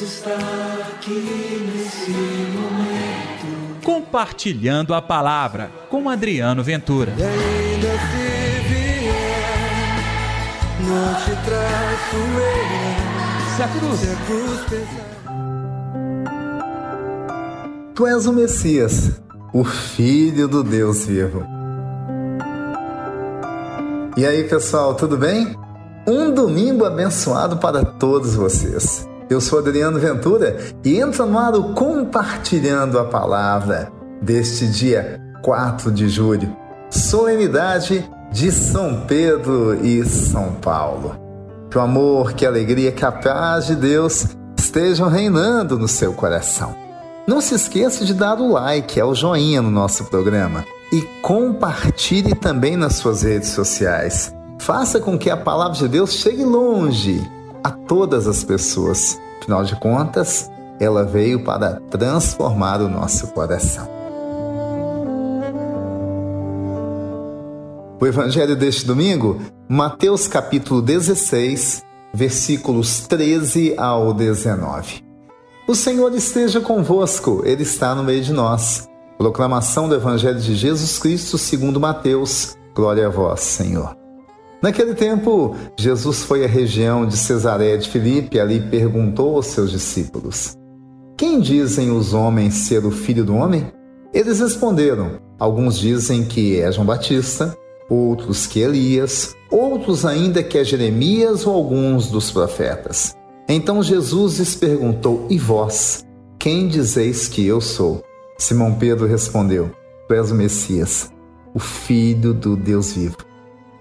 Deus está aqui nesse momento. Compartilhando a palavra com Adriano Ventura. E ainda se vier, não te traço eu. Se a cruz, Se a cruz pesar. Tu és o Messias, o Filho do Deus vivo. E aí, pessoal, tudo bem? Um domingo abençoado para todos vocês. Eu sou Adriano Ventura e entra no ar o Compartilhando a Palavra deste dia 4 de julho, solenidade de São Pedro e São Paulo. Que o amor, que a alegria, que a paz de Deus estejam reinando no seu coração. Não se esqueça de dar o like, é o joinha no nosso programa e compartilhe também nas suas redes sociais. Faça com que a palavra de Deus chegue longe a todas as pessoas. Afinal de contas, ela veio para transformar o nosso coração. O evangelho deste domingo, Mateus capítulo 16, versículos 13 ao 19. O Senhor esteja convosco, ele está no meio de nós. Proclamação do evangelho de Jesus Cristo, segundo Mateus. Glória a vós, Senhor. Naquele tempo, Jesus foi à região de Cesareia de Filipe e ali perguntou aos seus discípulos: Quem dizem os homens ser o filho do homem? Eles responderam: Alguns dizem que é João Batista, outros que Elias, outros ainda que é Jeremias ou alguns dos profetas. Então Jesus lhes perguntou: E vós, quem dizeis que eu sou? Simão Pedro respondeu: Tu és o Messias, o Filho do Deus vivo.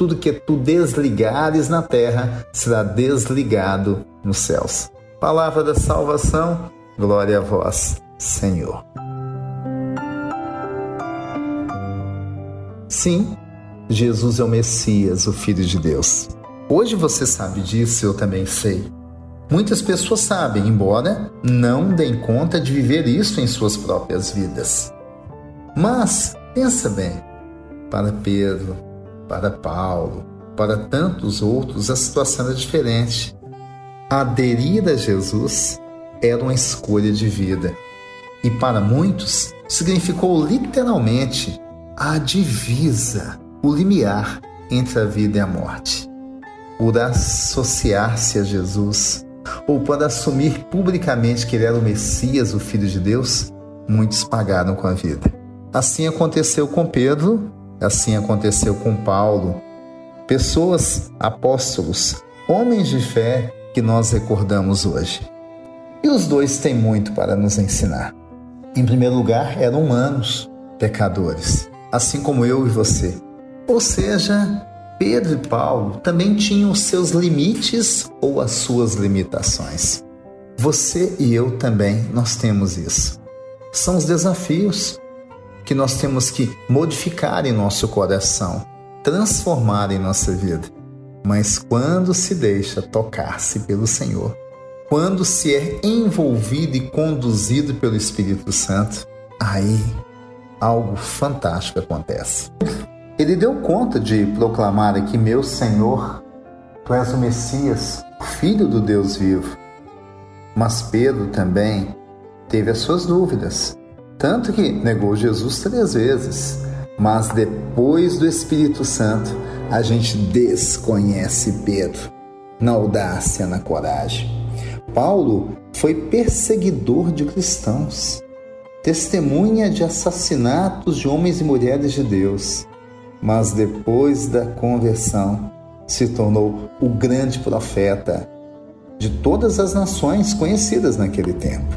tudo que tu desligares na terra será desligado nos céus. Palavra da salvação, glória a vós, Senhor. Sim, Jesus é o Messias, o Filho de Deus. Hoje você sabe disso, eu também sei. Muitas pessoas sabem, embora não deem conta de viver isso em suas próprias vidas. Mas, pensa bem, para Pedro, para Paulo, para tantos outros, a situação era diferente. Aderir a Jesus era uma escolha de vida. E para muitos, significou literalmente a divisa, o limiar entre a vida e a morte. Por associar-se a Jesus, ou para assumir publicamente que ele era o Messias, o Filho de Deus, muitos pagaram com a vida. Assim aconteceu com Pedro, assim aconteceu com Paulo. Pessoas, apóstolos, homens de fé que nós recordamos hoje. E os dois têm muito para nos ensinar. Em primeiro lugar, eram humanos, pecadores, assim como eu e você. Ou seja, Pedro e Paulo também tinham seus limites ou as suas limitações. Você e eu também, nós temos isso. São os desafios que nós temos que modificar em nosso coração, transformar em nossa vida. Mas quando se deixa tocar-se pelo Senhor, quando se é envolvido e conduzido pelo Espírito Santo, aí algo fantástico acontece. Ele deu conta de proclamar aqui: Meu Senhor, tu és o Messias, Filho do Deus vivo. Mas Pedro também teve as suas dúvidas, tanto que negou Jesus três vezes. Mas depois do Espírito Santo, a gente desconhece Pedro na audácia, na coragem. Paulo foi perseguidor de cristãos, testemunha de assassinatos de homens e mulheres de Deus, mas depois da conversão se tornou o grande profeta de todas as nações conhecidas naquele tempo.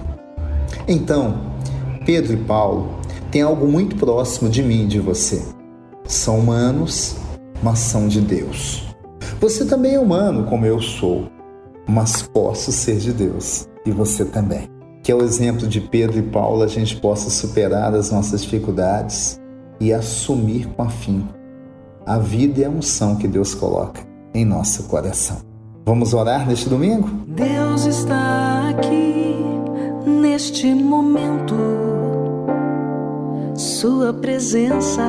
Então, Pedro e Paulo têm algo muito próximo de mim e de você. São humanos, mas são de Deus. Você também é humano, como eu sou, mas posso ser de Deus e você também. Que ao exemplo de Pedro e Paulo a gente possa superar as nossas dificuldades e assumir com afinco a vida e a unção que Deus coloca em nosso coração. Vamos orar neste domingo? Deus está aqui neste momento. Sua presença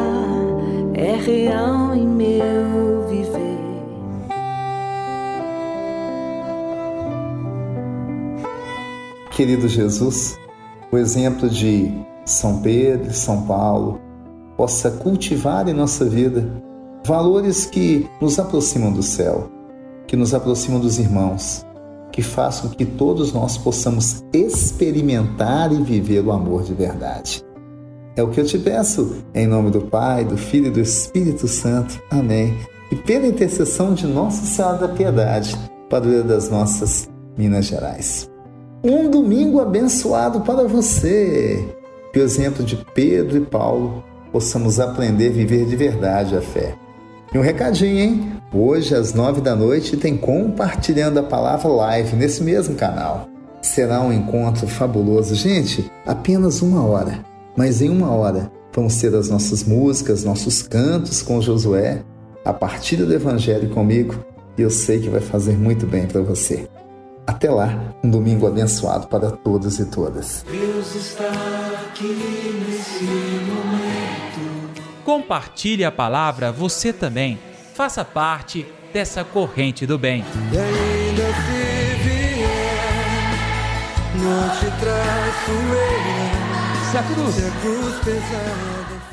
é real em meu viver. Querido Jesus, o exemplo de São Pedro e São Paulo possa cultivar em nossa vida valores que nos aproximam do céu, que nos aproximam dos irmãos, que façam que todos nós possamos experimentar e viver o amor de verdade. É o que eu te peço, em nome do Pai, do Filho e do Espírito Santo. Amém. E pela intercessão de Nossa Senhora da Piedade, padroeira das nossas Minas Gerais. Um domingo abençoado para você. Que o exemplo de Pedro e Paulo possamos aprender a viver de verdade a fé. E um recadinho, hein? Hoje, às nove da noite, tem Compartilhando a Palavra Live nesse mesmo canal. Será um encontro fabuloso. Gente, apenas uma hora. Mas em uma hora vamos ter as nossas músicas, nossos cantos com Josué, a partilha do Evangelho comigo, e eu sei que vai fazer muito bem para você. Até lá, um domingo abençoado para todos e todas. Deus está aqui nesse momento. Compartilhe a palavra você também. Faça parte dessa corrente do bem. E ainda se vier, não te traço eu. A cruz. Se a cruz pesada